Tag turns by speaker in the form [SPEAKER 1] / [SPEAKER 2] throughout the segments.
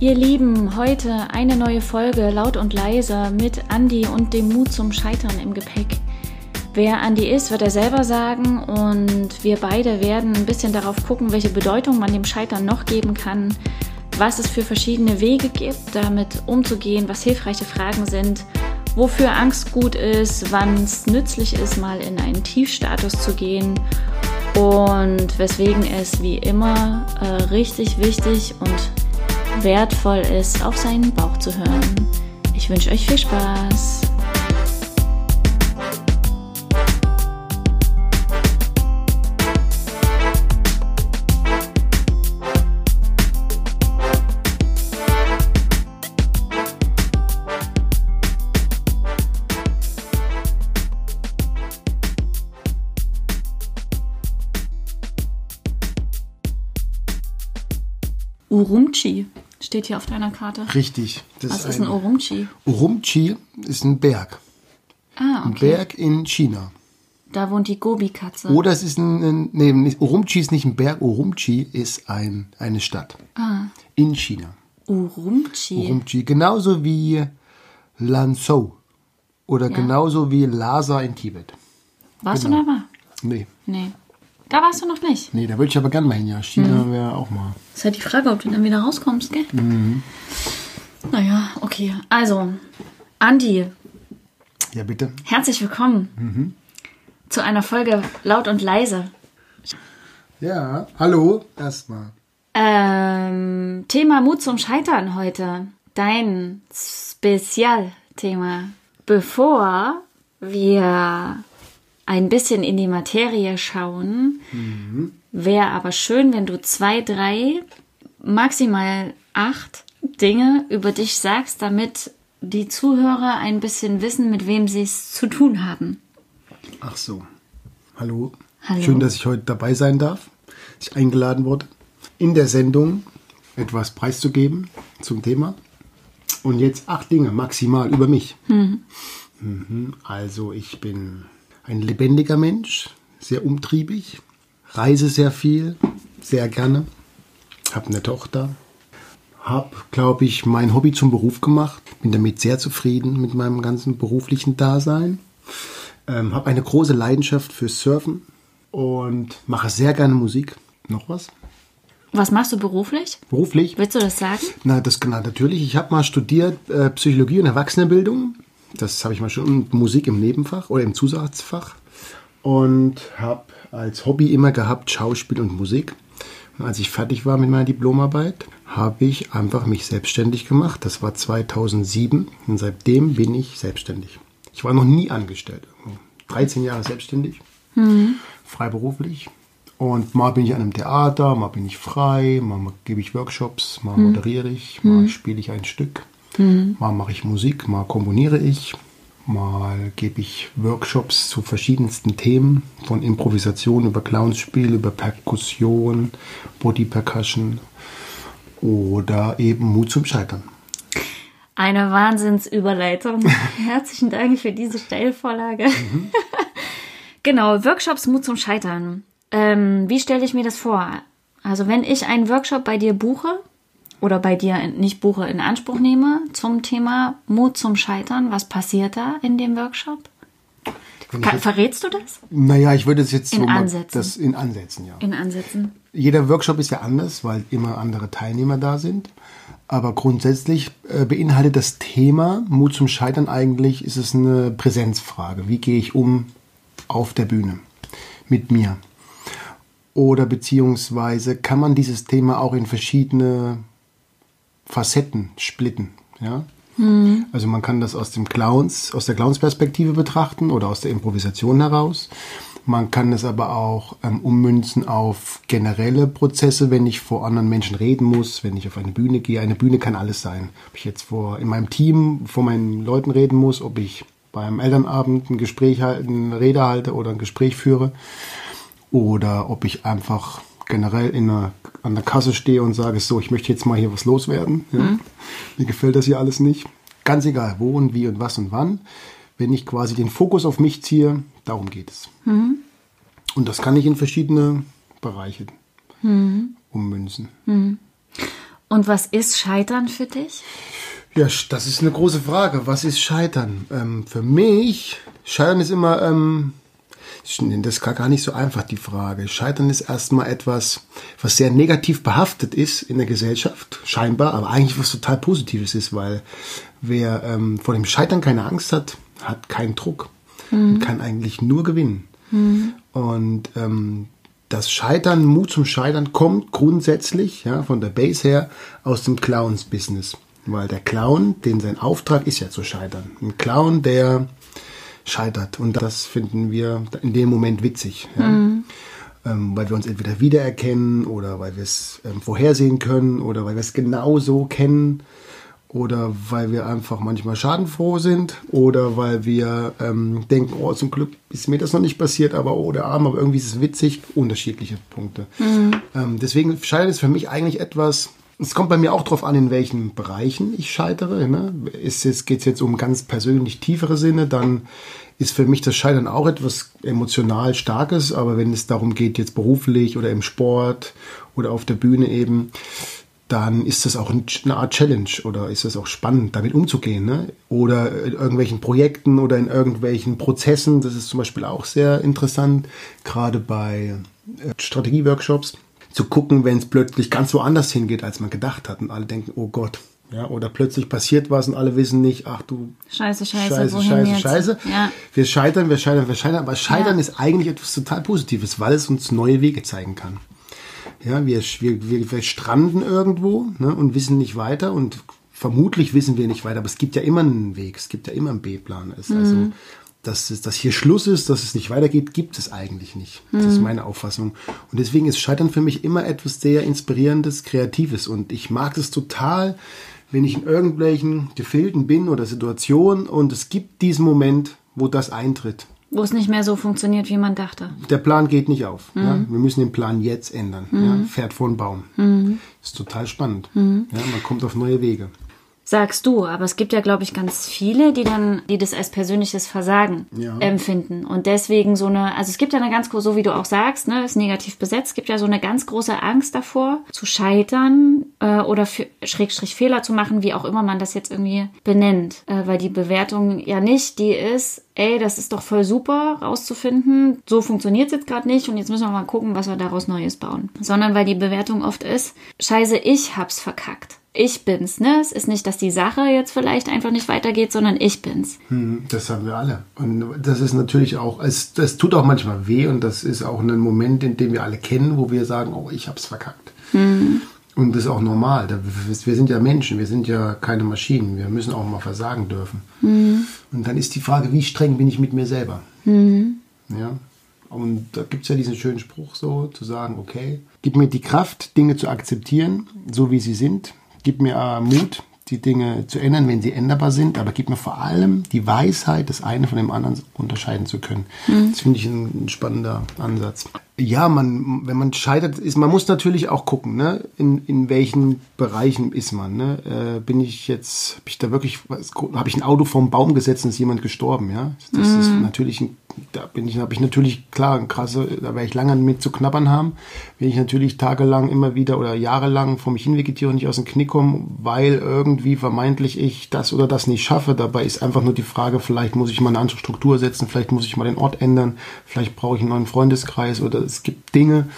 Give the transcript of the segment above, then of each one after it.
[SPEAKER 1] Ihr Lieben, heute eine neue Folge laut und leise mit Andy und dem Mut zum Scheitern im Gepäck. Wer Andy ist, wird er selber sagen und wir beide werden ein bisschen darauf gucken, welche Bedeutung man dem Scheitern noch geben kann, was es für verschiedene Wege gibt, damit umzugehen, was hilfreiche Fragen sind, wofür Angst gut ist, wann es nützlich ist, mal in einen Tiefstatus zu gehen und weswegen es wie immer äh, richtig wichtig und wertvoll ist, auf seinen Bauch zu hören. Ich wünsche euch viel Spaß. Urumqi steht hier auf deiner Karte.
[SPEAKER 2] Richtig. Das
[SPEAKER 1] Was ist ein Urumqi?
[SPEAKER 2] Urumqi ist ein Berg.
[SPEAKER 1] Ah,
[SPEAKER 2] Ein
[SPEAKER 1] okay.
[SPEAKER 2] Berg in China.
[SPEAKER 1] Da wohnt die Gobi-Katze.
[SPEAKER 2] Oder es ist ein, ein nee, nicht- Urumqi ist nicht ein Berg, Urumqi ist ein, eine Stadt.
[SPEAKER 1] Ah.
[SPEAKER 2] In China.
[SPEAKER 1] Urumqi.
[SPEAKER 2] Urumqi. Genauso wie Lanzhou. Oder
[SPEAKER 1] Ja.
[SPEAKER 2] genauso wie Lhasa in Tibet.
[SPEAKER 1] Warst
[SPEAKER 2] genau.
[SPEAKER 1] du da mal?
[SPEAKER 2] Nee.
[SPEAKER 1] Nee. Da warst du noch nicht.
[SPEAKER 2] Nee, da würde ich aber gerne mal hin, ja. China
[SPEAKER 1] Hm.
[SPEAKER 2] wäre auch mal.
[SPEAKER 1] Ist halt die Frage, ob du dann wieder rauskommst, gell?
[SPEAKER 2] Mhm.
[SPEAKER 1] Naja, okay. Also, Andi,
[SPEAKER 2] Ja, bitte.
[SPEAKER 1] herzlich willkommen
[SPEAKER 2] Mhm.
[SPEAKER 1] zu einer Folge Laut und Leise.
[SPEAKER 2] Ja, hallo. Erstmal.
[SPEAKER 1] Ähm, Thema Mut zum Scheitern heute. Dein Spezialthema. Bevor wir ein bisschen in die Materie schauen, wäre aber schön, wenn du zwei, drei, maximal acht Dinge über dich sagst, damit die Zuhörer ein bisschen wissen, mit wem sie es zu tun haben.
[SPEAKER 2] Ach so. Hallo.
[SPEAKER 1] Hallo.
[SPEAKER 2] Schön, dass ich heute dabei sein darf, dass ich eingeladen wurde, in der Sendung etwas preiszugeben zum Thema. Und jetzt acht Dinge maximal über mich. Mhm. Also ich bin ein lebendiger Mensch, sehr umtriebig, reise sehr viel, sehr gerne, habe eine Tochter, habe, glaube ich, mein Hobby zum Beruf gemacht, bin damit sehr zufrieden mit meinem ganzen beruflichen Dasein. Ähm, habe eine große Leidenschaft für Surfen und mache sehr gerne Musik. Noch was?
[SPEAKER 1] Was machst du beruflich?
[SPEAKER 2] Beruflich?
[SPEAKER 1] Willst du das sagen?
[SPEAKER 2] Na, das genau, natürlich. Ich habe mal studiert äh, Psychologie und Erwachsenenbildung. Das habe ich mal schon. Und Musik im Nebenfach oder im Zusatzfach. Und habe als Hobby immer gehabt Schauspiel und Musik. Und als ich fertig war mit meiner Diplomarbeit, habe ich einfach mich selbstständig gemacht. Das war 2007 und seitdem bin ich selbstständig. Ich war noch nie angestellt. 13 Jahre selbstständig, freiberuflich. Und mal bin ich an einem Theater, mal bin ich frei, mal gebe ich Workshops, mal moderiere ich, mal spiele ich ein Stück, mal mache ich Musik, mal komponiere ich, mal gebe ich Workshops zu verschiedensten Themen, von Improvisation über Clownspiel, über Perkussion, Body Percussion oder eben Mut zum Scheitern.
[SPEAKER 1] Eine Wahnsinnsüberleitung. Herzlichen Dank für diese Stellvorlage. genau, Workshops Mut zum Scheitern. Ähm, wie stelle ich mir das vor? Also wenn ich einen Workshop bei dir buche oder bei dir nicht buche, in Anspruch nehme zum Thema Mut zum Scheitern, was passiert da in dem Workshop? Ka verrätst du das?
[SPEAKER 2] Naja, ich würde es jetzt
[SPEAKER 1] In
[SPEAKER 2] so mal
[SPEAKER 1] Ansätzen.
[SPEAKER 2] das in Ansätzen, ja.
[SPEAKER 1] In Ansätzen.
[SPEAKER 2] Jeder Workshop ist ja anders, weil immer andere Teilnehmer da sind. Aber grundsätzlich äh, beinhaltet das Thema Mut zum Scheitern eigentlich, ist es eine Präsenzfrage. Wie gehe ich um auf der Bühne mit mir? Oder beziehungsweise kann man dieses Thema auch in verschiedene Facetten splitten, ja? Also man kann das aus dem Clowns, aus der Clowns-Perspektive betrachten oder aus der Improvisation heraus. Man kann es aber auch ähm, ummünzen auf generelle Prozesse, wenn ich vor anderen Menschen reden muss, wenn ich auf eine Bühne gehe. Eine Bühne kann alles sein. Ob ich jetzt vor in meinem Team vor meinen Leuten reden muss, ob ich beim Elternabend ein Gespräch halte, eine Rede halte oder ein Gespräch führe oder ob ich einfach generell in einer, an der Kasse stehe und sage, so, ich möchte jetzt mal hier was loswerden. Ja. Mir gefällt das hier alles nicht. Ganz egal, wo und wie und was und wann. Wenn ich quasi den Fokus auf mich ziehe, darum geht es. Und das kann ich in verschiedene Bereiche ummünzen.
[SPEAKER 1] Und was ist Scheitern für dich?
[SPEAKER 2] Ja, das ist eine große Frage. Was ist Scheitern? Ähm, für mich, Scheitern ist immer, ähm, das ist gar nicht so einfach, die Frage. Scheitern ist erstmal etwas, was sehr negativ behaftet ist in der Gesellschaft, scheinbar, aber eigentlich was total Positives ist, weil wer ähm, vor dem Scheitern keine Angst hat, hat keinen Druck mhm. und kann eigentlich nur gewinnen. Mhm. Und ähm, das Scheitern, Mut zum Scheitern kommt grundsätzlich ja, von der Base her aus dem Clowns-Business. Weil der Clown, den sein Auftrag ist ja zu scheitern. Ein Clown, der scheitert. Und das finden wir in dem Moment witzig. Ja? Mhm. Ähm, weil wir uns entweder wiedererkennen oder weil wir es ähm, vorhersehen können oder weil wir es genau so kennen oder weil wir einfach manchmal schadenfroh sind oder weil wir ähm, denken, oh, zum Glück ist mir das noch nicht passiert, aber oh, der Arm, aber irgendwie ist es witzig. Unterschiedliche Punkte. Mhm. Ähm, deswegen scheitert es für mich eigentlich etwas, es kommt bei mir auch darauf an, in welchen Bereichen ich scheitere. Ne? Ist es, geht es jetzt um ganz persönlich tiefere Sinne, dann ist für mich das Scheitern auch etwas emotional Starkes. Aber wenn es darum geht, jetzt beruflich oder im Sport oder auf der Bühne eben, dann ist das auch eine Art Challenge oder ist das auch spannend, damit umzugehen. Ne? Oder in irgendwelchen Projekten oder in irgendwelchen Prozessen. Das ist zum Beispiel auch sehr interessant, gerade bei äh, Strategieworkshops zu gucken, wenn es plötzlich ganz woanders hingeht, als man gedacht hat und alle denken, oh Gott. Ja, oder plötzlich passiert was und alle wissen nicht, ach du.
[SPEAKER 1] Scheiße, scheiße,
[SPEAKER 2] scheiße, scheiße,
[SPEAKER 1] jetzt?
[SPEAKER 2] scheiße.
[SPEAKER 1] Ja.
[SPEAKER 2] Wir scheitern, wir scheitern, wir scheitern. Aber Scheitern
[SPEAKER 1] Ja.
[SPEAKER 2] ist eigentlich etwas total Positives, weil es uns neue Wege zeigen kann. Ja, wir, wir, wir, stranden irgendwo ne, und wissen nicht weiter und vermutlich wissen wir nicht weiter, aber es gibt ja immer einen Weg, es gibt ja immer einen B-Plan. Es- Also, dass, dass hier Schluss ist, dass es nicht weitergeht, gibt es eigentlich nicht. Das ist meine Auffassung. Und deswegen ist Scheitern für mich immer etwas sehr Inspirierendes, Kreatives. Und ich mag es total, wenn ich in irgendwelchen Gefilden bin oder Situationen und es gibt diesen Moment, wo das eintritt.
[SPEAKER 1] Wo es nicht mehr so funktioniert, wie man dachte.
[SPEAKER 2] Der Plan geht nicht auf. Ja? Wir müssen den Plan jetzt ändern. Ja? Fährt vor den Baum. Ist total spannend. Ja? Man kommt auf neue Wege.
[SPEAKER 1] Sagst du, aber es gibt ja, glaube ich, ganz viele, die dann, die das als persönliches Versagen
[SPEAKER 2] Ja.
[SPEAKER 1] empfinden. Und deswegen so eine, also es gibt ja eine ganz große, so wie du auch sagst, ne, ist negativ besetzt, es gibt ja so eine ganz große Angst davor, zu scheitern äh, oder für, Schrägstrich Fehler zu machen, wie auch immer man das jetzt irgendwie benennt. Äh, weil die Bewertung ja nicht die ist, ey, das ist doch voll super rauszufinden, so funktioniert es jetzt gerade nicht und jetzt müssen wir mal gucken, was wir daraus Neues bauen. Sondern weil die Bewertung oft ist, scheiße, ich hab's verkackt. Ich bin's, ne? Es ist nicht, dass die Sache jetzt vielleicht einfach nicht weitergeht, sondern ich bin's.
[SPEAKER 2] Hm, Das haben wir alle. Und das ist natürlich auch, es, das tut auch manchmal weh und das ist auch ein Moment, in dem wir alle kennen, wo wir sagen, oh, ich hab's verkackt. Und das ist auch normal. Wir sind ja Menschen, wir sind ja keine Maschinen. Wir müssen auch mal versagen dürfen. Und dann ist die Frage, wie streng bin ich mit mir selber? Ja. Und da gibt es ja diesen schönen Spruch so, zu sagen, okay, gib mir die Kraft, Dinge zu akzeptieren, so wie sie sind. Gib mir äh, Mut, die Dinge zu ändern, wenn sie änderbar sind. Aber gib mir vor allem die Weisheit, das eine von dem anderen unterscheiden zu können. Das finde ich ein spannender Ansatz. Ja, man, wenn man scheitert, ist, man muss natürlich auch gucken, ne, in, in welchen Bereichen ist man. Ne? Äh, bin ich jetzt, habe ich da wirklich, habe ich ein Auto vom Baum gesetzt und ist jemand gestorben, ja? Das ist natürlich, ein, da bin ich, habe ich natürlich klar, ein krasse, da werde ich lange mit zu knabbern haben, wenn ich natürlich tagelang immer wieder oder jahrelang vor mich hin vegetiere und nicht aus dem Knick komme, weil irgendwie vermeintlich ich das oder das nicht schaffe. Dabei ist einfach nur die Frage, vielleicht muss ich mal eine andere Struktur setzen, vielleicht muss ich mal den Ort ändern, vielleicht brauche ich einen neuen Freundeskreis oder es gibt Dinge,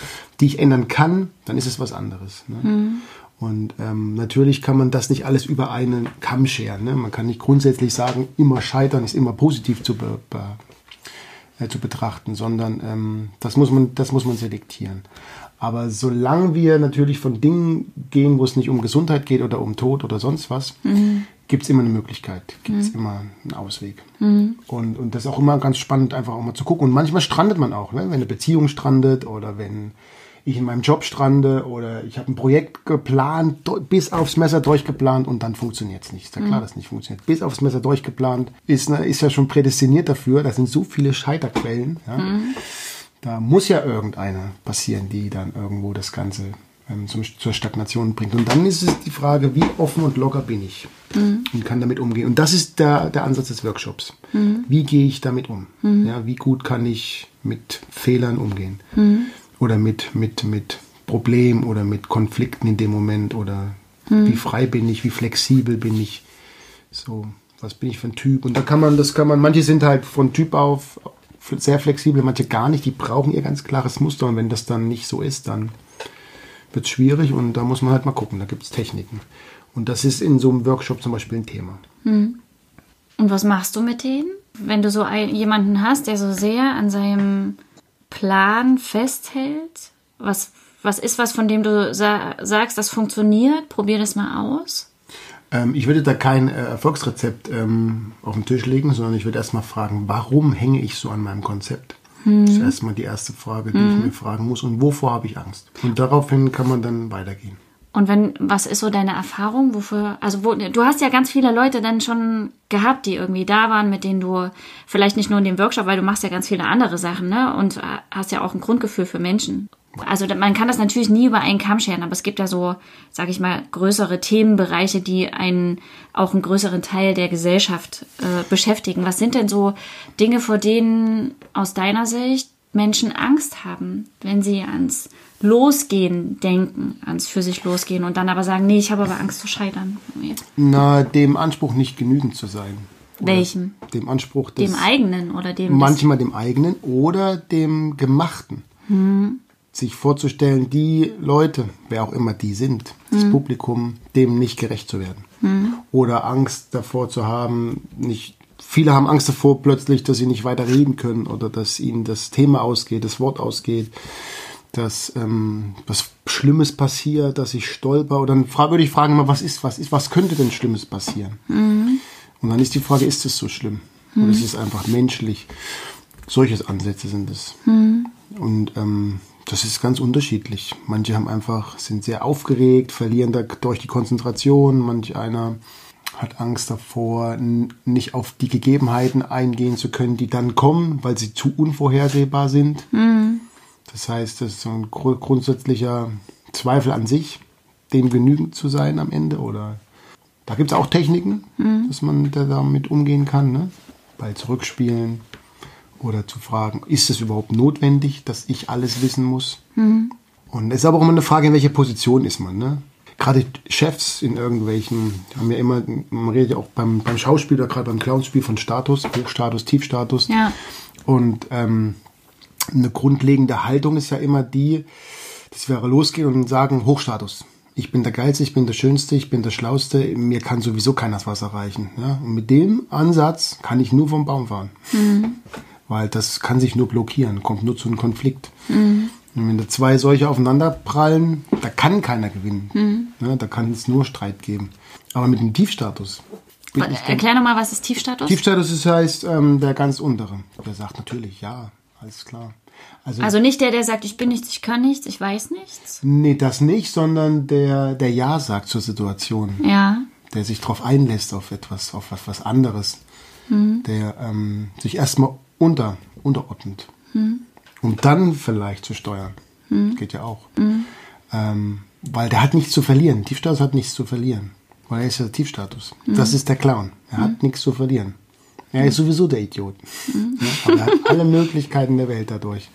[SPEAKER 2] die ich ändern kann, dann ist es was anderes. Ne? Und ähm, natürlich kann man das nicht alles über einen Kamm scheren. Ne? Man kann nicht grundsätzlich sagen, immer scheitern ist immer positiv zu, be, be, äh, zu betrachten, sondern ähm, das, muss man, das muss man selektieren. Aber solange wir natürlich von Dingen gehen, wo es nicht um Gesundheit geht oder um Tod oder sonst was, gibt es immer eine Möglichkeit, gibt es immer einen Ausweg. Und, und das ist auch immer ganz spannend, einfach auch mal zu gucken. Und manchmal strandet man auch, ne? wenn eine Beziehung strandet oder wenn ich in meinem Job strande oder ich habe ein Projekt geplant, bis aufs Messer durchgeplant und dann funktioniert es nicht. Ist ja klar, dass es nicht funktioniert. Bis aufs Messer durchgeplant ist, ne, ist ja schon prädestiniert dafür. Da sind so viele Scheiterquellen. Ja? Da muss ja irgendeine passieren, die dann irgendwo das Ganze ähm, zum, zur Stagnation bringt. Und dann ist es die Frage, wie offen und locker bin ich und kann damit umgehen. Und das ist der, der Ansatz des Workshops. Wie gehe ich damit um? Ja, wie gut kann ich mit Fehlern umgehen? Oder mit, mit, mit Problemen oder mit Konflikten in dem Moment oder Wie frei bin ich, wie flexibel bin ich, so, was bin ich für ein Typ? Und da kann man, das kann man, manche sind halt von Typ auf sehr flexibel, manche gar nicht, die brauchen ihr ganz klares Muster und wenn das dann nicht so ist, dann wird es schwierig und da muss man halt mal gucken, da gibt es Techniken. Und das ist in so einem Workshop zum Beispiel ein Thema.
[SPEAKER 1] Und was machst du mit denen? Wenn du so ein, jemanden hast, der so sehr an seinem Plan festhält, was, was ist was, von dem du sa sagst, das funktioniert, probier das mal aus?
[SPEAKER 2] Ähm, ich würde da kein äh, Erfolgsrezept ähm, auf den Tisch legen, sondern ich würde erstmal fragen, warum hänge ich so an meinem Konzept? Das ist erstmal die erste Frage, die ich mir fragen muss. Und wovor habe ich Angst? Und daraufhin kann man dann weitergehen.
[SPEAKER 1] Und wenn, was ist so deine Erfahrung? Wofür, also wo, du hast ja ganz viele Leute dann schon gehabt, die irgendwie da waren, mit denen du vielleicht nicht nur in dem Workshop, weil du machst ja ganz viele andere Sachen, ne? Und äh, hast ja auch ein Grundgefühl für Menschen. Also da- man kann das natürlich nie über einen Kamm scheren, aber es gibt ja so, sag ich mal, größere Themenbereiche, die einen auch einen größeren Teil der Gesellschaft äh, beschäftigen. Was sind denn so Dinge, vor denen aus deiner Sicht Menschen Angst haben, wenn sie ans Losgehen denken, ans für sich losgehen und dann aber sagen, nee, ich habe aber Angst zu scheitern.
[SPEAKER 2] Na, dem Anspruch nicht genügend zu sein. Oder
[SPEAKER 1] Welchem?
[SPEAKER 2] Dem Anspruch des
[SPEAKER 1] Dem eigenen oder dem
[SPEAKER 2] manchmal dem eigenen oder dem gemachten. Sich vorzustellen, die Leute, wer auch immer die sind, das Publikum, dem nicht gerecht zu werden. Oder Angst davor zu haben, nicht. Viele haben Angst davor plötzlich, dass sie nicht weiter reden können oder dass ihnen das Thema ausgeht, das Wort ausgeht, dass ähm, was Schlimmes passiert, dass ich stolper. Oder dann würde ich fragen was ist, was ist, was könnte denn Schlimmes passieren? Und dann ist die Frage, ist es so schlimm? Oder ist es einfach menschlich? Solche Ansätze sind es. Und ähm, das ist ganz unterschiedlich. Manche haben einfach, sind sehr aufgeregt, verlieren dadurch die Konzentration. Manch einer hat Angst davor, nicht auf die Gegebenheiten eingehen zu können, die dann kommen, weil sie zu unvorhersehbar sind. Das heißt, das ist so ein gru- grundsätzlicher Zweifel an sich, dem genügend zu sein am Ende. Oder da gibt es auch Techniken, dass man da damit umgehen kann. Ne? Ball zurückspielen oder zu fragen, ist es überhaupt notwendig, dass ich alles wissen muss? Und es ist aber auch immer eine Frage, in welcher Position ist man. Ne? Gerade Chefs in irgendwelchen, haben ja immer, man redet ja auch beim, beim Schauspiel oder gerade beim Clownspiel von Status, Hochstatus, Tiefstatus.
[SPEAKER 1] Ja.
[SPEAKER 2] Und ähm, eine grundlegende Haltung ist ja immer die, dass wir losgehen und sagen, Hochstatus. Ich bin der Geilste, ich bin der Schönste, ich bin der Schlauste, mir kann sowieso keiner das Wasser reichen. Ja? Und mit dem Ansatz kann ich nur vom Baum fahren. Weil das kann sich nur blockieren, kommt nur zu einem Konflikt. Und wenn da zwei solche aufeinander prallen, da kann keiner gewinnen. Ja, da kann es nur Streit geben. Aber mit dem Tiefstatus.
[SPEAKER 1] Erklär nochmal, was ist Tiefstatus?
[SPEAKER 2] Tiefstatus ist, heißt ähm, der ganz untere. Der sagt natürlich, ja, alles klar. Also,
[SPEAKER 1] also nicht der, der sagt, ich bin nichts, ich kann nichts, ich weiß nichts.
[SPEAKER 2] nee, das nicht, sondern der, der Ja sagt zur Situation.
[SPEAKER 1] Ja.
[SPEAKER 2] Der sich darauf einlässt, auf etwas, auf was, was anderes. Der ähm, sich erstmal unter, unterordnet. Um dann vielleicht zu steuern. Geht ja auch. Ähm, weil der hat nichts zu verlieren. Tiefstatus hat nichts zu verlieren. Weil er ist ja Tiefstatus. Das ist der Clown. Er hat nichts zu verlieren. Er ist sowieso der Idiot. Ja, aber er hat alle Möglichkeiten der Welt dadurch.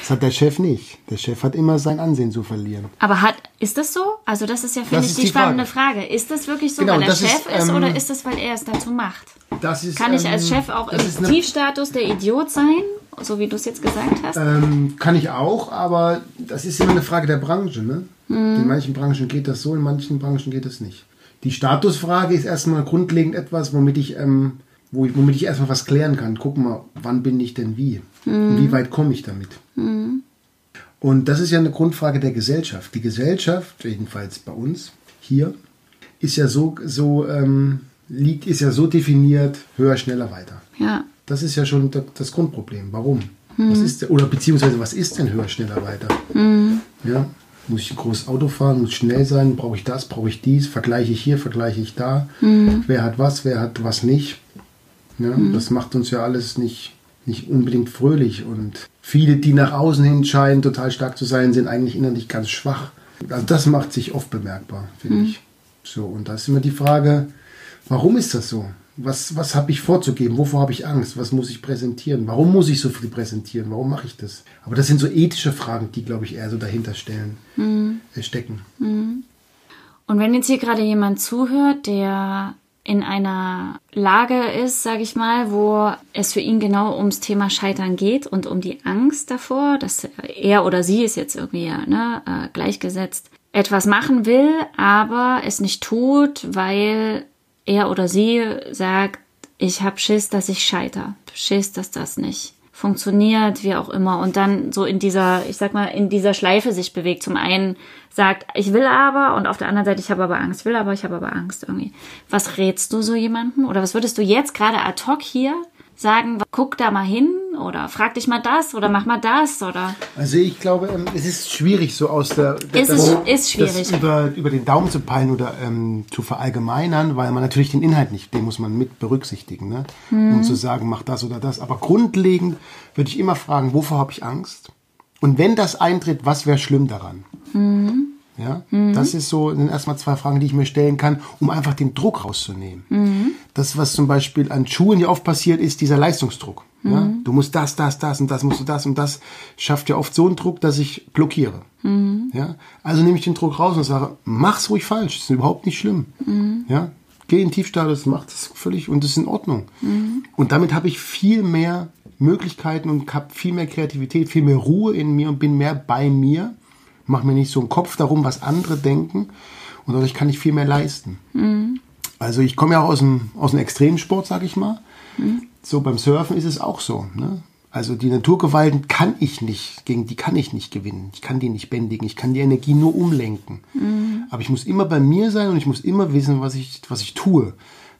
[SPEAKER 2] Das hat der Chef nicht. Der Chef hat immer sein Ansehen zu verlieren.
[SPEAKER 1] Aber hat, ist das so? Also das ist ja, finde ich,
[SPEAKER 2] ist
[SPEAKER 1] die
[SPEAKER 2] die
[SPEAKER 1] spannende Frage. Ist das wirklich so,
[SPEAKER 2] Genau,
[SPEAKER 1] weil er
[SPEAKER 2] ist,
[SPEAKER 1] Chef ist,
[SPEAKER 2] ähm,
[SPEAKER 1] oder ist das, weil er es dazu macht?
[SPEAKER 2] Ist,
[SPEAKER 1] Kann ich als
[SPEAKER 2] ähm,
[SPEAKER 1] Chef auch im
[SPEAKER 2] ist
[SPEAKER 1] Tiefstatus der Idiot sein, so wie du es jetzt gesagt hast?
[SPEAKER 2] Ähm, kann ich auch, aber das ist immer eine Frage der Branche. Ne? In manchen Branchen geht das so, in manchen Branchen geht das nicht. Die Statusfrage ist erstmal grundlegend etwas, womit ich, ähm, wo ich, womit ich erstmal was klären kann. Guck mal, wann bin ich denn wie? Und wie weit komme ich damit? Und das ist ja eine Grundfrage der Gesellschaft. Die Gesellschaft, jedenfalls bei uns hier, ist ja so, so ähm, liegt, ist ja so definiert, höher, schneller, weiter.
[SPEAKER 1] ja.
[SPEAKER 2] Das ist ja schon da- das Grundproblem. Warum? Was ist oder beziehungsweise was ist denn höher, schneller, weiter? Ja, muss ich ein großes Auto fahren, muss schnell sein, brauche ich das, brauche ich dies, vergleiche ich hier, vergleiche ich da, wer hat was, wer hat was nicht. Ja, Das macht uns ja alles nicht, nicht unbedingt fröhlich und viele, die nach außen hin scheinen, total stark zu sein, sind eigentlich innerlich ganz schwach. Also das macht sich oft bemerkbar, finde ich. So, und da ist immer die Frage, warum ist das so? Was, was habe ich vorzugeben? Wovor habe ich Angst? Was muss ich präsentieren? Warum muss ich so viel präsentieren? Warum mache ich das? Aber das sind so ethische Fragen, die, glaube ich, eher so dahinter stellen, äh, stecken.
[SPEAKER 1] Und wenn jetzt hier gerade jemand zuhört, der in einer Lage ist, sage ich mal, wo es für ihn genau ums Thema Scheitern geht und um die Angst davor, dass er oder sie ist jetzt irgendwie ne, äh, gleichgesetzt, etwas machen will, aber es nicht tut, weil er oder sie sagt, ich habe Schiss, dass ich scheiter, Schiss, dass das nicht funktioniert, wie auch immer, und dann so in dieser, ich sag mal, in dieser Schleife sich bewegt. Zum einen sagt, ich will aber, und auf der anderen Seite, ich habe aber Angst, will aber, ich habe aber Angst irgendwie. Was rätst du so jemandem? Oder was würdest du jetzt gerade ad hoc hier sagen, guck da mal hin oder frag dich mal das oder mach mal das oder.
[SPEAKER 2] Also ich glaube, ähm, es ist schwierig so aus der,
[SPEAKER 1] ist, das, es, ist schwierig.
[SPEAKER 2] über, über den Daumen zu peilen oder ähm, zu verallgemeinern, weil man natürlich den Inhalt nicht, den muss man mit berücksichtigen, ne? Hm. um zu sagen, mach das oder das. Aber grundlegend würde ich immer fragen, wovor habe ich Angst? Und wenn das eintritt, was wäre schlimm daran? Mhm. Ja, mhm. das ist so, sind erstmal zwei Fragen, die ich mir stellen kann, um einfach den Druck rauszunehmen. Mhm. Das, was zum Beispiel an Schulen ja oft passiert, ist dieser Leistungsdruck. Mhm. Ja, du musst das, das, das und das musst du das und das schafft ja oft so einen Druck, dass ich blockiere. Mhm. Ja, also nehme ich den Druck raus und sage, mach's ruhig falsch, ist überhaupt nicht schlimm. Mhm. Ja, geh in Tiefstatus, mach das völlig und das ist in Ordnung. Mhm. Und damit habe ich viel mehr Möglichkeiten und habe viel mehr Kreativität, viel mehr Ruhe in mir und bin mehr bei mir mache mir nicht so einen Kopf darum, was andere denken und dadurch kann ich viel mehr leisten. Also ich komme ja auch aus dem, aus dem Extremsport, sag ich mal. Mhm. So beim Surfen ist es auch so. Ne? Also die Naturgewalten kann ich nicht, gegen die kann ich nicht gewinnen. Ich kann die nicht bändigen, ich kann die Energie nur umlenken. Mhm. Aber ich muss immer bei mir sein und ich muss immer wissen, was ich, was ich tue.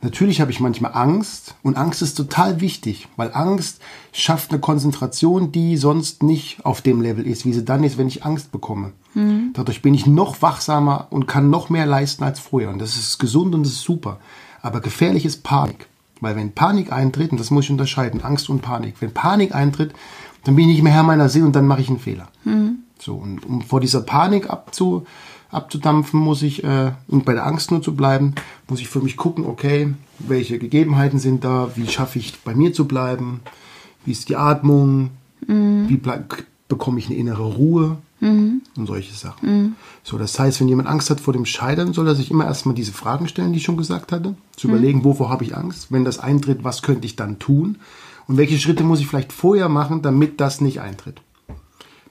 [SPEAKER 2] Natürlich habe ich manchmal Angst und Angst ist total wichtig, weil Angst schafft eine Konzentration, die sonst nicht auf dem Level ist, wie sie dann ist, wenn ich Angst bekomme. Mhm. Dadurch bin ich noch wachsamer und kann noch mehr leisten als früher und das ist gesund und das ist super. Aber gefährlich ist Panik, weil wenn Panik eintritt, und das muss ich unterscheiden, Angst und Panik, wenn Panik eintritt, dann bin ich nicht mehr Herr meiner Sinne und dann mache ich einen Fehler. Mhm. So, und um vor dieser Panik abzu, abzudampfen, muss ich, äh, und bei der Angst nur zu bleiben, muss ich für mich gucken, okay, welche Gegebenheiten sind da, wie schaffe ich bei mir zu bleiben, wie ist die Atmung, mhm. wie bekomme ich eine innere Ruhe mhm. und solche Sachen. Mhm. So, das heißt, wenn jemand Angst hat vor dem Scheitern, soll er sich immer erstmal diese Fragen stellen, die ich schon gesagt hatte, zu mhm. überlegen, wovor habe ich Angst, wenn das eintritt, was könnte ich dann tun und welche Schritte muss ich vielleicht vorher machen, damit das nicht eintritt.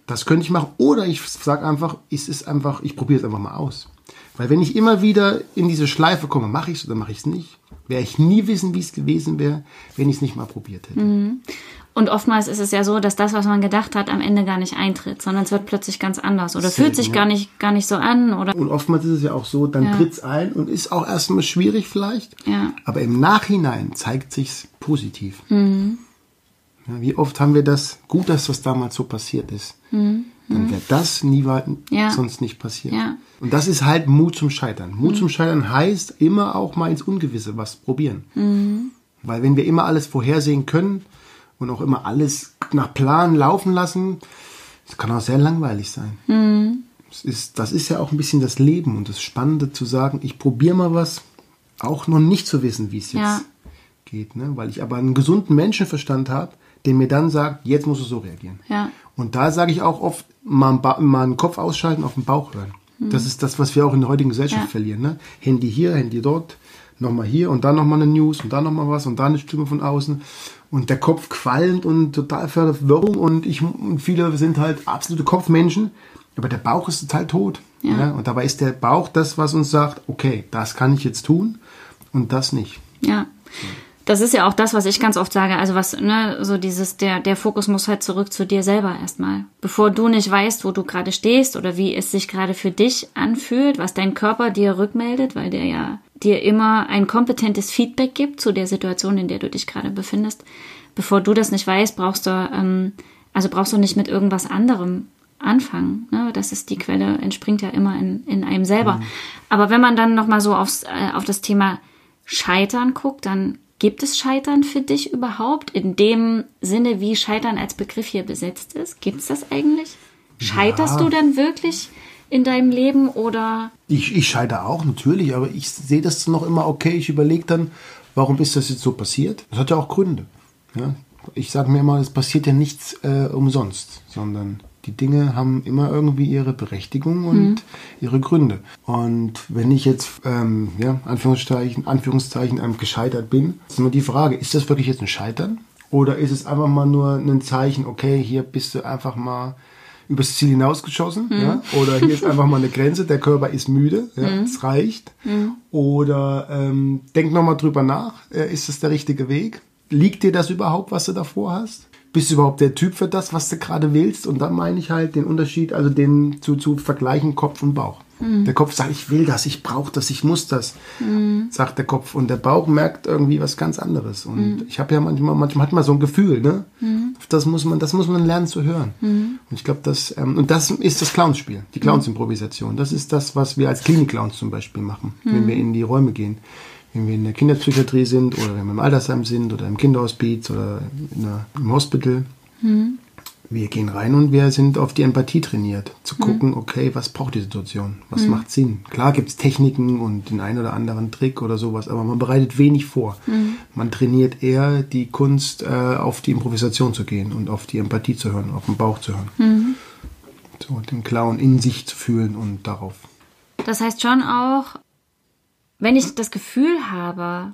[SPEAKER 2] Das könnte ich machen. Oder ich sage einfach, es ist einfach, ich probiere es einfach mal aus. Weil wenn ich immer wieder in diese Schleife komme, mache ich es oder mache ich es nicht, werde ich nie wissen, wie es gewesen wäre, wenn ich es nicht mal probiert hätte. Mhm.
[SPEAKER 1] Und oftmals ist es ja so, dass das, was man gedacht hat, am Ende gar nicht eintritt, sondern es wird plötzlich ganz anders oder Selten, fühlt sich ja. gar nicht, gar nicht so an. Oder
[SPEAKER 2] und oftmals ist es ja auch so, dann ja. tritt es ein und ist auch erstmal schwierig vielleicht, ja. aber im Nachhinein zeigt sich's positiv. Mhm. Ja, wie oft haben wir das, gut, dass das damals so passiert ist. Mhm. Dann wäre das nie ja. sonst nicht passiert. Ja. Und das ist halt Mut zum Scheitern. Mut mhm. zum Scheitern heißt immer auch mal ins Ungewisse was probieren. Mhm. Weil wenn wir immer alles vorhersehen können und auch immer alles nach Plan laufen lassen, das kann auch sehr langweilig sein. Mhm. Das, ist, das ist ja auch ein bisschen das Leben und das Spannende zu sagen, ich probiere mal was, auch noch nicht zu wissen, wie es jetzt ja. geht. Ne? Weil ich aber einen gesunden Menschenverstand habe, der mir dann sagt, jetzt musst du so reagieren. Ja. Und da sage ich auch oft, mal, mal einen Kopf ausschalten, auf den Bauch hören. Mhm. Das ist das, was wir auch in der heutigen Gesellschaft ja. verlieren. Ne? Handy hier, Handy dort, nochmal hier und dann nochmal eine News und dann nochmal was und dann eine Stimme von außen. Und der Kopf qualmt und total Verwirrung und ich und viele sind halt absolute Kopfmenschen, aber der Bauch ist total tot. Ja. ja. Und dabei ist der Bauch das, was uns sagt, okay, das kann ich jetzt tun und das nicht.
[SPEAKER 1] Ja das ist ja auch das, was ich ganz oft sage. Also was, ne, so dieses, der, der Fokus muss halt zurück zu dir selber erstmal. Bevor du nicht weißt, wo du gerade stehst oder wie es sich gerade für dich anfühlt, was dein Körper dir rückmeldet, weil der ja dir immer ein kompetentes Feedback gibt zu der Situation, in der du dich gerade befindest. Bevor du das nicht weißt, brauchst du, ähm, also brauchst du nicht mit irgendwas anderem anfangen. Ne? Das ist die Quelle, entspringt ja immer in, in einem selber. Mhm. Aber wenn man dann nochmal so aufs, äh, auf das Thema Scheitern guckt, dann Gibt es Scheitern für dich überhaupt in dem Sinne, wie Scheitern als Begriff hier besetzt ist? Gibt es das eigentlich? Scheiterst ja. du dann wirklich in deinem Leben oder?
[SPEAKER 2] Ich, ich scheitere auch natürlich, aber ich sehe das noch immer okay. Ich überlege dann, warum ist das jetzt so passiert? Das hat ja auch Gründe. Ja? Ich sage mir immer, es passiert ja nichts äh, umsonst, sondern Die Dinge haben immer irgendwie ihre Berechtigung und mhm. ihre Gründe. Und wenn ich jetzt, ähm, ja, Anführungszeichen, Anführungszeichen, ähm, gescheitert bin, ist immer die Frage, ist das wirklich jetzt ein Scheitern? Oder ist es einfach mal nur ein Zeichen, okay, hier bist du einfach mal übers Ziel hinausgeschossen, mhm. ja? oder hier ist einfach mal eine Grenze, der Körper ist müde, ja? Mhm. es reicht. Mhm. Oder ähm, denk nochmal drüber nach, äh, ist das der richtige Weg? Liegt dir das überhaupt, was du davor hast? Bist du überhaupt der Typ für das, was du gerade willst? Und dann meine ich halt den Unterschied, also den zu, zu vergleichen Kopf und Bauch. Mhm. Der Kopf sagt, ich will das, ich brauche das, ich muss das, mhm. sagt der Kopf. Und der Bauch merkt irgendwie was ganz anderes. Und mhm. ich habe ja manchmal, manchmal hat man so ein Gefühl, ne? Mhm. Das muss man, das muss man lernen zu hören. Mhm. Und ich glaube, das, ähm, und das ist das Clownspiel, die Clownsimprovisation. Das ist das, was wir als Klinik-Clowns zum Beispiel machen, wenn wir in die Räume gehen wenn wir in der Kinderpsychiatrie sind oder wenn wir im Altersheim sind oder im Kinderhospiz oder der, im Hospital. Mhm. Wir gehen rein und wir sind auf die Empathie trainiert, zu gucken, mhm. okay, was braucht die Situation, was mhm. macht Sinn. Klar gibt es Techniken und den einen oder anderen Trick oder sowas, aber man bereitet wenig vor. Mhm. Man trainiert eher die Kunst, äh, auf die Improvisation zu gehen und auf die Empathie zu hören, auf den Bauch zu hören. Mhm. So, den Clown in sich zu fühlen und darauf.
[SPEAKER 1] Das heißt schon auch, wenn ich das Gefühl habe,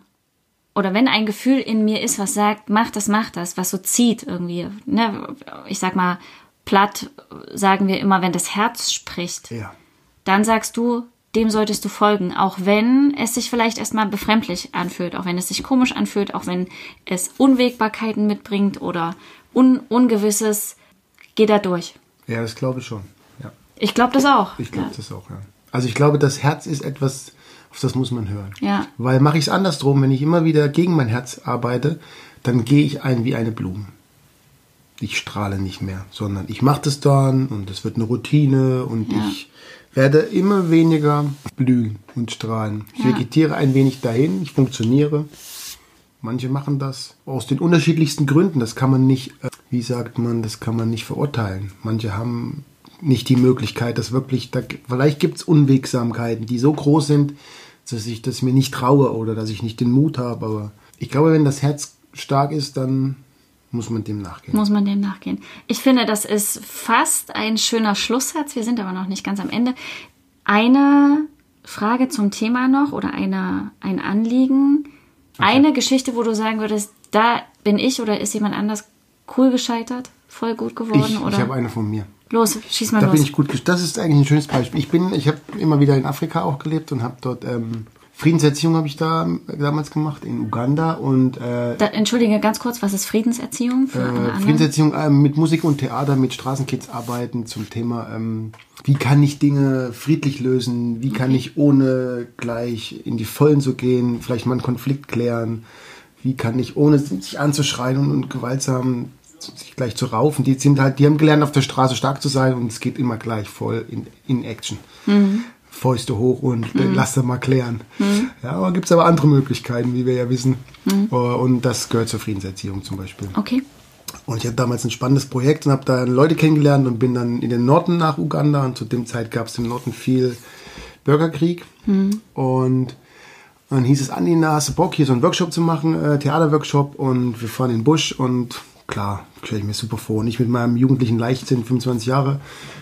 [SPEAKER 1] oder wenn ein Gefühl in mir ist, was sagt, mach das, mach das, was so zieht irgendwie, ne, ich sag mal, platt sagen wir immer, wenn das Herz spricht, ja. dann sagst du, dem solltest du folgen, auch wenn es sich vielleicht erstmal befremdlich anfühlt, auch wenn es sich komisch anfühlt, auch wenn es Unwägbarkeiten mitbringt oder Un Ungewisses, geh da durch.
[SPEAKER 2] Ja, das glaube ich schon. Ja.
[SPEAKER 1] Ich glaube das auch.
[SPEAKER 2] Ich glaube ja. das auch, ja. Also ich glaube, das Herz ist etwas, auf das muss man hören. Ja. Weil mache ich es andersrum, wenn ich immer wieder gegen mein Herz arbeite, dann gehe ich ein wie eine Blume. Ich strahle nicht mehr, sondern ich mache das dann und es wird eine Routine und ja. ich werde immer weniger blühen und strahlen. Ich ja. vegetiere ein wenig dahin, ich funktioniere. Manche machen das aus den unterschiedlichsten Gründen. Das kann man nicht, äh, wie sagt man, das kann man nicht verurteilen. Manche haben nicht die Möglichkeit, dass wirklich, da, vielleicht gibt es Unwegsamkeiten, die so groß sind, dass ich das mir nicht traue oder dass ich nicht den Mut habe. Aber ich glaube, wenn das Herz stark ist, dann muss man dem nachgehen.
[SPEAKER 1] Muss man dem nachgehen. Ich finde, das ist fast ein schöner Schlusssatz. Wir sind aber noch nicht ganz am Ende. Eine Frage zum Thema noch oder eine, ein Anliegen. Okay. Eine Geschichte, wo du sagen würdest, da bin ich oder ist jemand anders cool gescheitert, voll gut geworden?
[SPEAKER 2] Ich,
[SPEAKER 1] oder?
[SPEAKER 2] ich habe eine von mir.
[SPEAKER 1] Los, schieß mal
[SPEAKER 2] da
[SPEAKER 1] los.
[SPEAKER 2] Da bin ich gut. Das ist eigentlich ein schönes Beispiel. Ich bin, ich habe immer wieder in Afrika auch gelebt und habe dort ähm, Friedenserziehung habe ich da damals gemacht in Uganda und
[SPEAKER 1] äh, da, entschuldige ganz kurz, was ist Friedenserziehung für
[SPEAKER 2] äh, Friedenserziehung äh, mit Musik und Theater, mit Straßenkids arbeiten zum Thema ähm, wie kann ich Dinge friedlich lösen, wie kann okay. ich ohne gleich in die Vollen zu gehen, vielleicht mal einen Konflikt klären, wie kann ich ohne sich anzuschreien und, und gewaltsam sich gleich zu raufen. Die sind halt, die haben gelernt, auf der Straße stark zu sein und es geht immer gleich voll in, in Action. Mhm. Fäuste hoch und mhm. lass das mal klären. Mhm. Ja, aber gibt es aber andere Möglichkeiten, wie wir ja wissen. Mhm. Äh, und das gehört zur Friedenserziehung zum Beispiel.
[SPEAKER 1] Okay.
[SPEAKER 2] Und ich hatte damals ein spannendes Projekt und habe da Leute kennengelernt und bin dann in den Norden nach Uganda und zu dem Zeit gab es im Norden viel Bürgerkrieg. Mhm. Und dann hieß es, Andi, na, hast du Bock, hier so einen Workshop zu machen, äh, Theaterworkshop und wir fahren in den Busch und klar, stelle ich mir super vor. Und ich mit meinem jugendlichen Leichtsinn, 25 Jahre,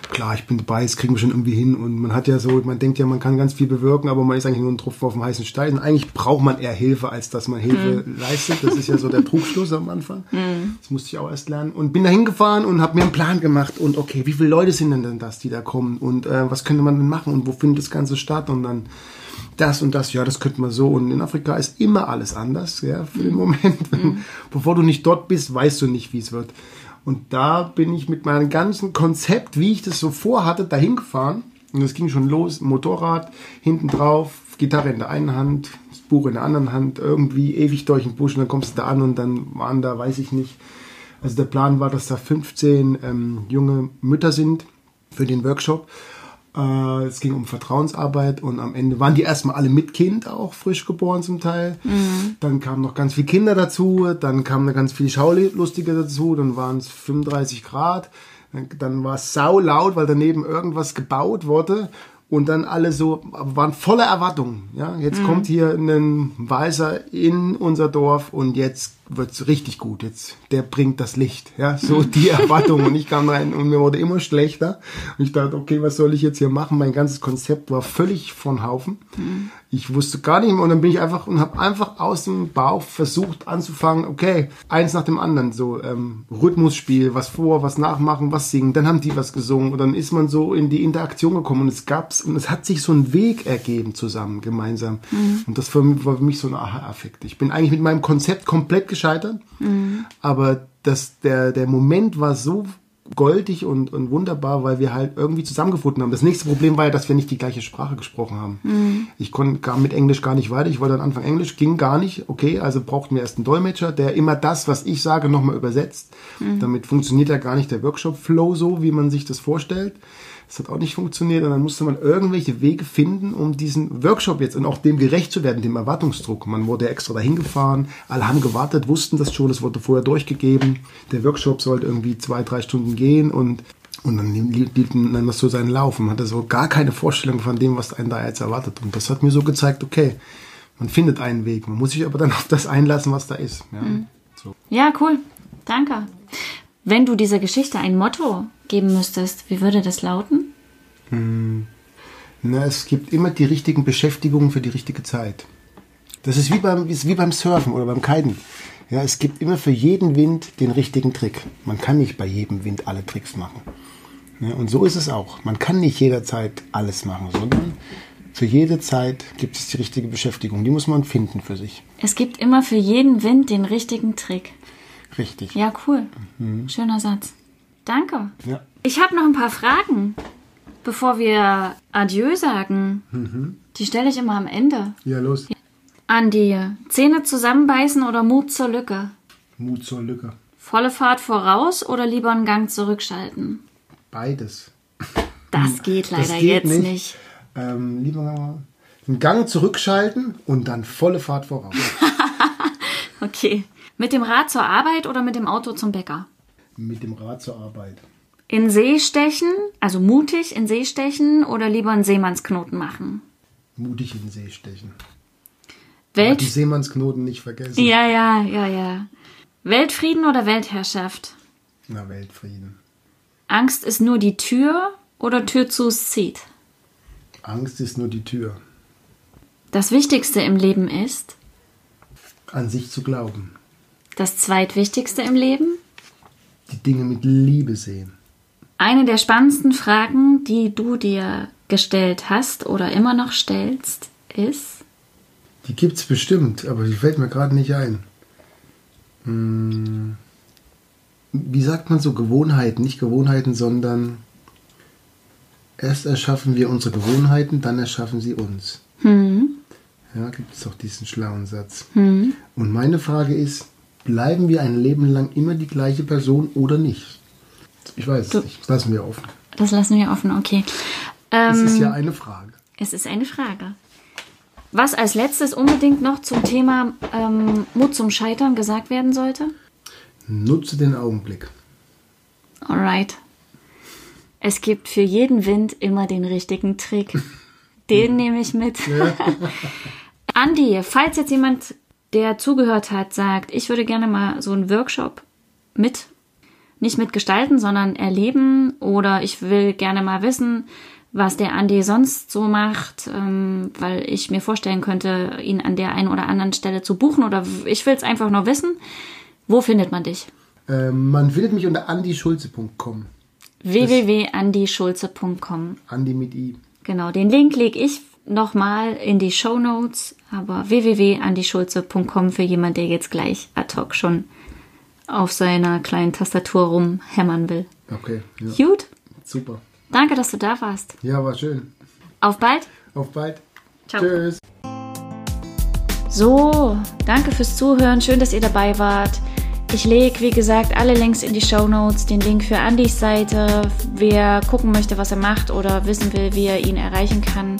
[SPEAKER 2] klar, ich bin dabei, das kriegen wir schon irgendwie hin. Und man hat ja so, man denkt ja, man kann ganz viel bewirken, aber man ist eigentlich nur ein Tropfen auf dem heißen Stein. Und eigentlich braucht man eher Hilfe, als dass man Hilfe mhm. leistet. Das ist ja so der Trugschluss am Anfang. Mhm. Das musste ich auch erst lernen. Und bin da hingefahren und habe mir einen Plan gemacht. Und okay, wie viele Leute sind denn das, die da kommen? Und äh, was könnte man denn machen? Und wo findet das Ganze statt? Und dann das und das, ja, das könnte man so. Und in Afrika ist immer alles anders, ja, für den Moment. Mhm. Bevor du nicht dort bist, weißt du nicht, wie es wird. Und da bin ich mit meinem ganzen Konzept, wie ich das so vorhatte, dahin gefahren. Und es ging schon los, Motorrad, hinten drauf, Gitarre in der einen Hand, das Buch in der anderen Hand, irgendwie ewig durch den Busch und dann kommst du da an und dann waren da, weiß ich nicht. Also der Plan war, dass da 15 ähm, junge Mütter sind für den Workshop äh, es ging um Vertrauensarbeit und am Ende waren die erstmal alle mit Kind, auch frisch geboren zum Teil. Mhm. Dann kamen noch ganz viele Kinder dazu, dann kamen ganz viele Schaulustige dazu, dann waren es 35 Grad. Dann war es sau laut, weil daneben irgendwas gebaut wurde und dann alle so waren voller Erwartungen. Ja, jetzt mhm. kommt hier ein Weißer in unser Dorf und jetzt wird's richtig gut. Jetzt, der bringt das Licht. Ja, so die Erwartung. Und ich kam rein und mir wurde immer schlechter. Und ich dachte, okay, was soll ich jetzt hier machen? Mein ganzes Konzept war völlig von Haufen. Mhm. Ich wusste gar nicht mehr. Und dann bin ich einfach und habe einfach aus dem Bauch versucht anzufangen, okay, eins nach dem anderen. So ähm, Rhythmusspiel, was vor, was nachmachen, was singen. Dann haben die was gesungen. Und dann ist man so in die Interaktion gekommen. Und es gab's, und es hat sich so ein Weg ergeben zusammen, gemeinsam. Mhm. Und das war für mich so ein Aha-Effekt. Ich bin eigentlich mit meinem Konzept komplett gescheitert. Mhm. Aber das, der, der Moment war so goldig und, und wunderbar, weil wir halt irgendwie zusammengefunden haben. Das nächste Problem war ja, dass wir nicht die gleiche Sprache gesprochen haben. Mhm. Ich konnte mit Englisch gar nicht weiter. Ich wollte am Anfang Englisch, ging gar nicht. Okay, also brauchten wir erst einen Dolmetscher, der immer das, was ich sage, nochmal übersetzt. Mhm. Damit funktioniert ja gar nicht der Workshop-Flow so, wie man sich das vorstellt. Das hat auch nicht funktioniert und dann musste man irgendwelche Wege finden, um diesen Workshop jetzt und auch dem gerecht zu werden, dem Erwartungsdruck. Man wurde extra dahin gefahren, alle haben gewartet, wussten das schon, es wurde vorher durchgegeben. Der Workshop sollte irgendwie zwei, drei Stunden gehen und und dann lief dann das so seinen Lauf. Man hatte so gar keine Vorstellung von dem, was einen da jetzt erwartet. Und das hat mir so gezeigt, okay, man findet einen Weg. Man muss sich aber dann auf das einlassen, was da ist. Ja,
[SPEAKER 1] mhm. so. ja cool. Danke. Wenn du dieser Geschichte ein Motto geben müsstest, wie würde das lauten?
[SPEAKER 2] Hm. Na, es gibt immer die richtigen Beschäftigungen für die richtige Zeit. Das ist wie beim, ist wie beim Surfen oder beim Kiten. Ja, es gibt immer für jeden Wind den richtigen Trick. Man kann nicht bei jedem Wind alle Tricks machen. Ja, und so ist es auch. Man kann nicht jederzeit alles machen, sondern für jede Zeit gibt es die richtige Beschäftigung. Die muss man finden für sich.
[SPEAKER 1] Es gibt immer für jeden Wind den richtigen Trick.
[SPEAKER 2] Richtig.
[SPEAKER 1] Ja, cool. Mhm. Schöner Satz. Danke. Ja. Ich habe noch ein paar Fragen, bevor wir Adieu sagen. Mhm. Die stelle ich immer am Ende.
[SPEAKER 2] Ja, los.
[SPEAKER 1] Andi, Zähne zusammenbeißen oder Mut zur Lücke?
[SPEAKER 2] Mut zur Lücke.
[SPEAKER 1] Volle Fahrt voraus oder lieber einen Gang zurückschalten?
[SPEAKER 2] Beides.
[SPEAKER 1] Das geht leider das geht jetzt nicht. nicht.
[SPEAKER 2] Ähm, lieber einen Gang zurückschalten und dann volle Fahrt voraus.
[SPEAKER 1] okay. Mit dem Rad zur Arbeit oder mit dem Auto zum Bäcker?
[SPEAKER 2] Mit dem Rad zur Arbeit.
[SPEAKER 1] In See stechen, also mutig in See stechen oder lieber einen Seemannsknoten machen?
[SPEAKER 2] Mutig in See stechen. Welt Aber die Seemannsknoten nicht vergessen.
[SPEAKER 1] Ja, ja, ja, ja. Weltfrieden oder Weltherrschaft?
[SPEAKER 2] Na, Weltfrieden.
[SPEAKER 1] Angst ist nur die Tür oder Tür zu zieht?
[SPEAKER 2] Angst ist nur die Tür.
[SPEAKER 1] Das Wichtigste im Leben ist?
[SPEAKER 2] An sich zu glauben.
[SPEAKER 1] Das zweitwichtigste im Leben?
[SPEAKER 2] Die Dinge mit Liebe sehen.
[SPEAKER 1] Eine der spannendsten Fragen, die du dir gestellt hast oder immer noch stellst, ist?
[SPEAKER 2] Die gibt's bestimmt, aber die fällt mir gerade nicht ein. Hm. Wie sagt man so Gewohnheiten? Nicht Gewohnheiten, sondern erst erschaffen wir unsere Gewohnheiten, dann erschaffen sie uns. Hm. Ja, gibt es auch diesen schlauen Satz. Hm. Und meine Frage ist, bleiben wir ein Leben lang immer die gleiche Person oder nicht? Ich weiß du, es nicht. Das lassen wir offen.
[SPEAKER 1] Das lassen wir offen, okay.
[SPEAKER 2] Ähm, es ist ja ähm, eine Frage.
[SPEAKER 1] Es ist eine Frage. Was als letztes unbedingt noch zum Thema ähm, Mut zum Scheitern gesagt werden sollte?
[SPEAKER 2] Nutze den Augenblick.
[SPEAKER 1] Alright. Es gibt für jeden Wind immer den richtigen Trick. Den nehme ich mit. Ja. Andi, falls jetzt jemand der zugehört hat, sagt, ich würde gerne mal so einen Workshop mit, nicht mitgestalten, sondern erleben oder ich will gerne mal wissen, was der Andi sonst so macht, ähm, weil ich mir vorstellen könnte, ihn an der einen oder anderen Stelle zu buchen oder ich will es einfach nur wissen. Wo findet man dich?
[SPEAKER 2] Ähm, man findet mich unter andischulze.com.
[SPEAKER 1] www.andischulze.com.
[SPEAKER 2] Andi mit I.
[SPEAKER 1] Genau, den Link lege ich nochmal in die Show Notes, aber www.andischulze.com für jemand, der jetzt gleich ad hoc schon auf seiner kleinen Tastatur rumhämmern will.
[SPEAKER 2] Okay.
[SPEAKER 1] Ja. Gut.
[SPEAKER 2] Super.
[SPEAKER 1] Danke, dass du da warst.
[SPEAKER 2] Ja, war schön.
[SPEAKER 1] Auf bald.
[SPEAKER 2] Auf bald.
[SPEAKER 1] Ciao. Tschüss. So, danke fürs Zuhören. Schön, dass ihr dabei wart. Ich lege, wie gesagt, alle Links in die Show Notes, den Link für Andys Seite, wer gucken möchte, was er macht oder wissen will, wie er ihn erreichen kann.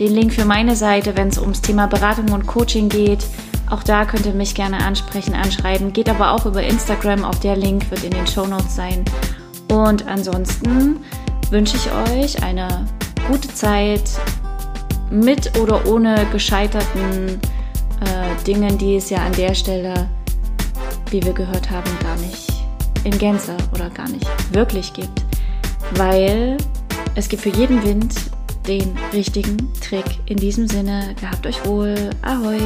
[SPEAKER 1] Den Link für meine Seite, wenn es ums Thema Beratung und Coaching geht. Auch da könnt ihr mich gerne ansprechen, anschreiben. Geht aber auch über Instagram. Auch der Link wird in den Show Notes sein. Und ansonsten wünsche ich euch eine gute Zeit mit oder ohne gescheiterten äh, Dingen, die es ja an der Stelle wie wir gehört haben, gar nicht in Gänze oder gar nicht wirklich gibt. Weil es gibt für jeden Wind den richtigen Trick. In diesem Sinne, gehabt euch wohl. Ahoi!